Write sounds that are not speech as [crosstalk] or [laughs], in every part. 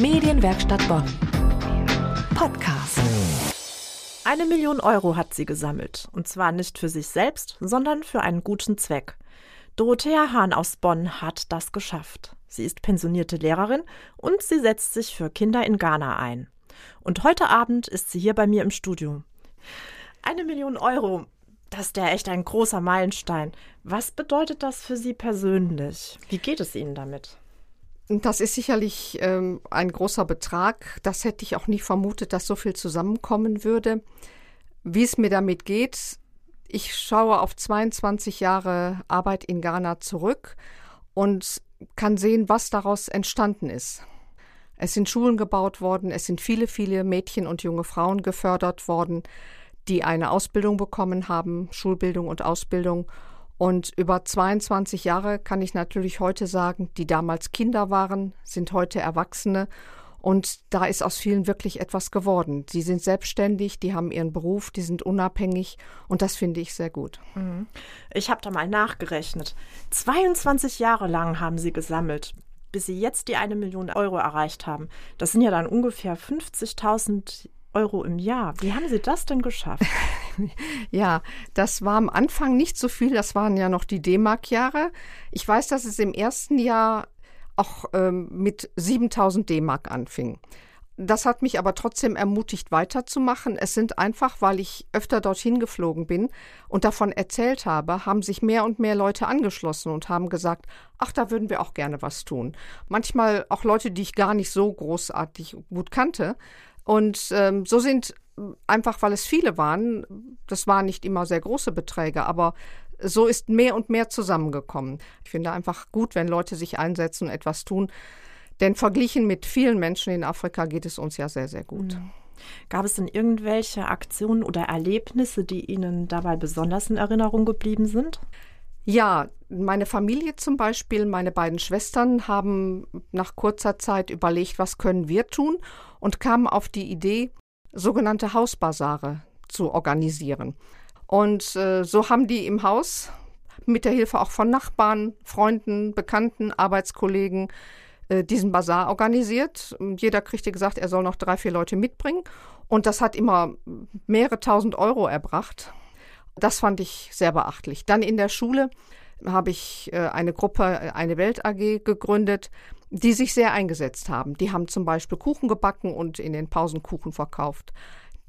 Medienwerkstatt Bonn. Podcast. Eine Million Euro hat sie gesammelt. Und zwar nicht für sich selbst, sondern für einen guten Zweck. Dorothea Hahn aus Bonn hat das geschafft. Sie ist pensionierte Lehrerin und sie setzt sich für Kinder in Ghana ein. Und heute Abend ist sie hier bei mir im Studio. Eine Million Euro, das ist ja echt ein großer Meilenstein. Was bedeutet das für Sie persönlich? Wie geht es Ihnen damit? Das ist sicherlich ähm, ein großer Betrag. Das hätte ich auch nie vermutet, dass so viel zusammenkommen würde. Wie es mir damit geht, ich schaue auf 22 Jahre Arbeit in Ghana zurück und kann sehen, was daraus entstanden ist. Es sind Schulen gebaut worden, es sind viele, viele Mädchen und junge Frauen gefördert worden, die eine Ausbildung bekommen haben, Schulbildung und Ausbildung und über 22 Jahre kann ich natürlich heute sagen, die damals Kinder waren, sind heute Erwachsene. Und da ist aus vielen wirklich etwas geworden. Sie sind selbstständig, die haben ihren Beruf, die sind unabhängig und das finde ich sehr gut. Mhm. Ich habe da mal nachgerechnet. 22 Jahre lang haben sie gesammelt, bis sie jetzt die eine Million Euro erreicht haben. Das sind ja dann ungefähr 50.000 Euro im Jahr. Wie haben Sie das denn geschafft? [laughs] [laughs] ja, das war am Anfang nicht so viel. Das waren ja noch die D-Mark-Jahre. Ich weiß, dass es im ersten Jahr auch ähm, mit 7000 D-Mark anfing. Das hat mich aber trotzdem ermutigt, weiterzumachen. Es sind einfach, weil ich öfter dorthin geflogen bin und davon erzählt habe, haben sich mehr und mehr Leute angeschlossen und haben gesagt, ach, da würden wir auch gerne was tun. Manchmal auch Leute, die ich gar nicht so großartig gut kannte, und ähm, so sind einfach, weil es viele waren, das waren nicht immer sehr große Beträge, aber so ist mehr und mehr zusammengekommen. Ich finde einfach gut, wenn Leute sich einsetzen und etwas tun. Denn verglichen mit vielen Menschen in Afrika geht es uns ja sehr, sehr gut. Mhm. Gab es denn irgendwelche Aktionen oder Erlebnisse, die Ihnen dabei besonders in Erinnerung geblieben sind? Ja, meine Familie zum Beispiel, meine beiden Schwestern haben nach kurzer Zeit überlegt, was können wir tun und kamen auf die Idee, sogenannte Hausbasare zu organisieren. Und äh, so haben die im Haus mit der Hilfe auch von Nachbarn, Freunden, Bekannten, Arbeitskollegen äh, diesen Bazar organisiert. Jeder kriegte gesagt, er soll noch drei, vier Leute mitbringen. Und das hat immer mehrere tausend Euro erbracht. Das fand ich sehr beachtlich. Dann in der Schule habe ich äh, eine Gruppe, eine Welt AG gegründet, die sich sehr eingesetzt haben. Die haben zum Beispiel Kuchen gebacken und in den Pausen Kuchen verkauft.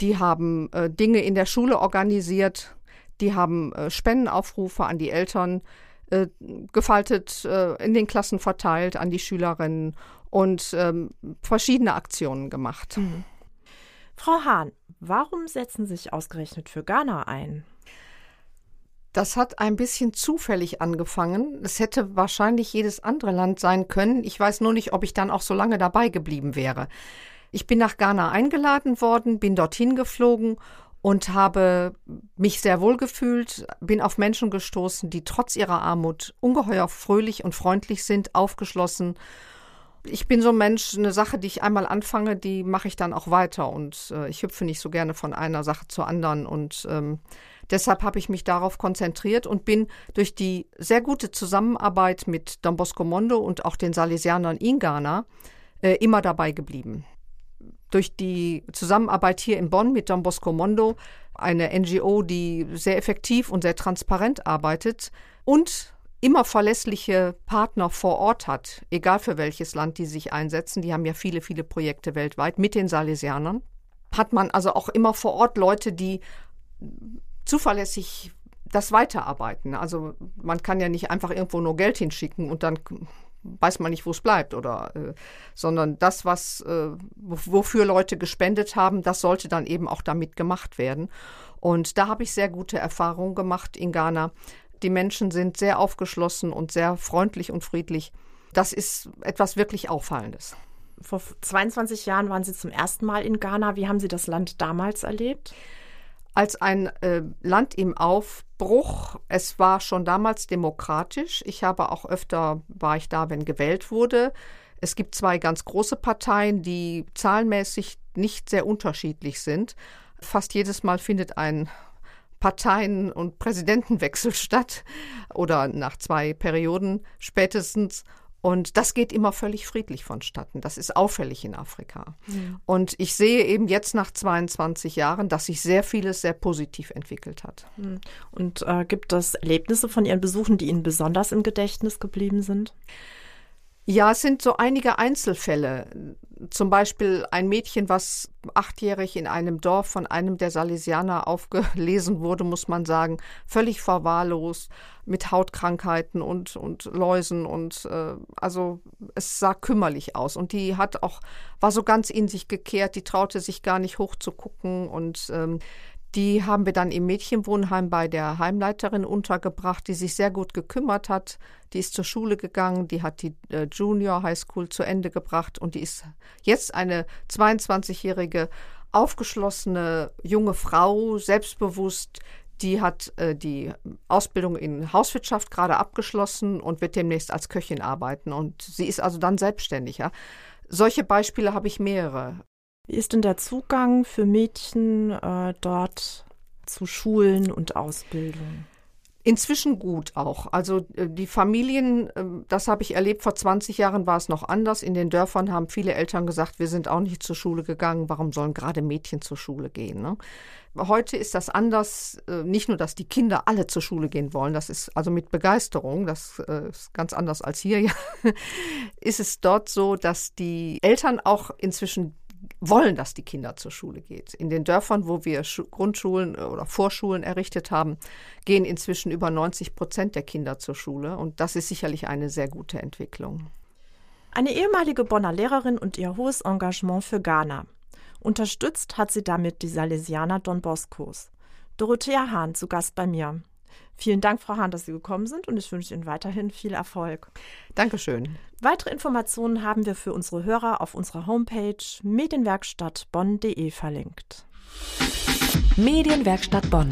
Die haben äh, Dinge in der Schule organisiert. Die haben äh, Spendenaufrufe an die Eltern äh, gefaltet, äh, in den Klassen verteilt, an die Schülerinnen und ähm, verschiedene Aktionen gemacht. Mhm. Frau Hahn, warum setzen Sie sich ausgerechnet für Ghana ein? Das hat ein bisschen zufällig angefangen. Es hätte wahrscheinlich jedes andere Land sein können. Ich weiß nur nicht, ob ich dann auch so lange dabei geblieben wäre. Ich bin nach Ghana eingeladen worden, bin dorthin geflogen und habe mich sehr wohl gefühlt, bin auf Menschen gestoßen, die trotz ihrer Armut ungeheuer fröhlich und freundlich sind, aufgeschlossen. Ich bin so ein Mensch, eine Sache, die ich einmal anfange, die mache ich dann auch weiter und äh, ich hüpfe nicht so gerne von einer Sache zur anderen und ähm, Deshalb habe ich mich darauf konzentriert und bin durch die sehr gute Zusammenarbeit mit Don Bosco Mondo und auch den Salesianern in Ghana äh, immer dabei geblieben. Durch die Zusammenarbeit hier in Bonn mit Don Bosco Mondo, eine NGO, die sehr effektiv und sehr transparent arbeitet und immer verlässliche Partner vor Ort hat, egal für welches Land die sich einsetzen. Die haben ja viele, viele Projekte weltweit mit den Salesianern. Hat man also auch immer vor Ort Leute, die zuverlässig das weiterarbeiten. Also man kann ja nicht einfach irgendwo nur Geld hinschicken und dann weiß man nicht, wo es bleibt oder äh, sondern das, was äh, wofür Leute gespendet haben, das sollte dann eben auch damit gemacht werden. Und da habe ich sehr gute Erfahrungen gemacht in Ghana. Die Menschen sind sehr aufgeschlossen und sehr freundlich und friedlich. Das ist etwas wirklich Auffallendes. Vor 22 Jahren waren Sie zum ersten Mal in Ghana. Wie haben Sie das Land damals erlebt? als ein äh, Land im Aufbruch. Es war schon damals demokratisch. Ich habe auch öfter, war ich da, wenn gewählt wurde. Es gibt zwei ganz große Parteien, die zahlenmäßig nicht sehr unterschiedlich sind. Fast jedes Mal findet ein Parteien- und Präsidentenwechsel statt oder nach zwei Perioden spätestens. Und das geht immer völlig friedlich vonstatten. Das ist auffällig in Afrika. Mhm. Und ich sehe eben jetzt nach 22 Jahren, dass sich sehr vieles sehr positiv entwickelt hat. Mhm. Und äh, gibt es Erlebnisse von Ihren Besuchen, die Ihnen besonders im Gedächtnis geblieben sind? Ja, es sind so einige Einzelfälle. Zum Beispiel ein Mädchen, was achtjährig in einem Dorf von einem der Salesianer [laughs] aufgelesen wurde, muss man sagen, völlig verwahrlost, mit Hautkrankheiten und, und Läusen und äh, also es sah kümmerlich aus. Und die hat auch, war so ganz in sich gekehrt, die traute sich gar nicht hoch zu gucken und ähm, die haben wir dann im Mädchenwohnheim bei der Heimleiterin untergebracht, die sich sehr gut gekümmert hat. Die ist zur Schule gegangen, die hat die äh, Junior High School zu Ende gebracht und die ist jetzt eine 22-jährige, aufgeschlossene junge Frau, selbstbewusst. Die hat äh, die Ausbildung in Hauswirtschaft gerade abgeschlossen und wird demnächst als Köchin arbeiten. Und sie ist also dann selbstständig. Ja. Solche Beispiele habe ich mehrere. Wie ist denn der Zugang für Mädchen äh, dort zu Schulen und Ausbildung? Inzwischen gut auch. Also äh, die Familien, ähm, das habe ich erlebt, vor 20 Jahren war es noch anders. In den Dörfern haben viele Eltern gesagt, wir sind auch nicht zur Schule gegangen, warum sollen gerade Mädchen zur Schule gehen? Ne? Heute ist das anders, äh, nicht nur, dass die Kinder alle zur Schule gehen wollen, das ist also mit Begeisterung, das äh, ist ganz anders als hier, ja, [laughs] ist es dort so, dass die Eltern auch inzwischen wollen, dass die Kinder zur Schule geht. In den Dörfern, wo wir Grundschulen äh, oder Vorschulen errichtet haben, gehen inzwischen über 90 Prozent der Kinder zur Schule. Und das ist sicherlich eine sehr gute Entwicklung. Eine ehemalige Bonner Lehrerin und ihr hohes Engagement für Ghana. Unterstützt hat sie damit die Salesianer Don Boscos. Dorothea Hahn zu Gast bei mir. Vielen Dank, Frau Hahn, dass Sie gekommen sind und ich wünsche Ihnen weiterhin viel Erfolg. Dankeschön. Weitere Informationen haben wir für unsere Hörer auf unserer Homepage medienwerkstattbonn.de verlinkt. Medienwerkstatt Bonn.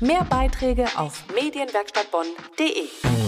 Mehr Beiträge auf medienwerkstattbonn.de.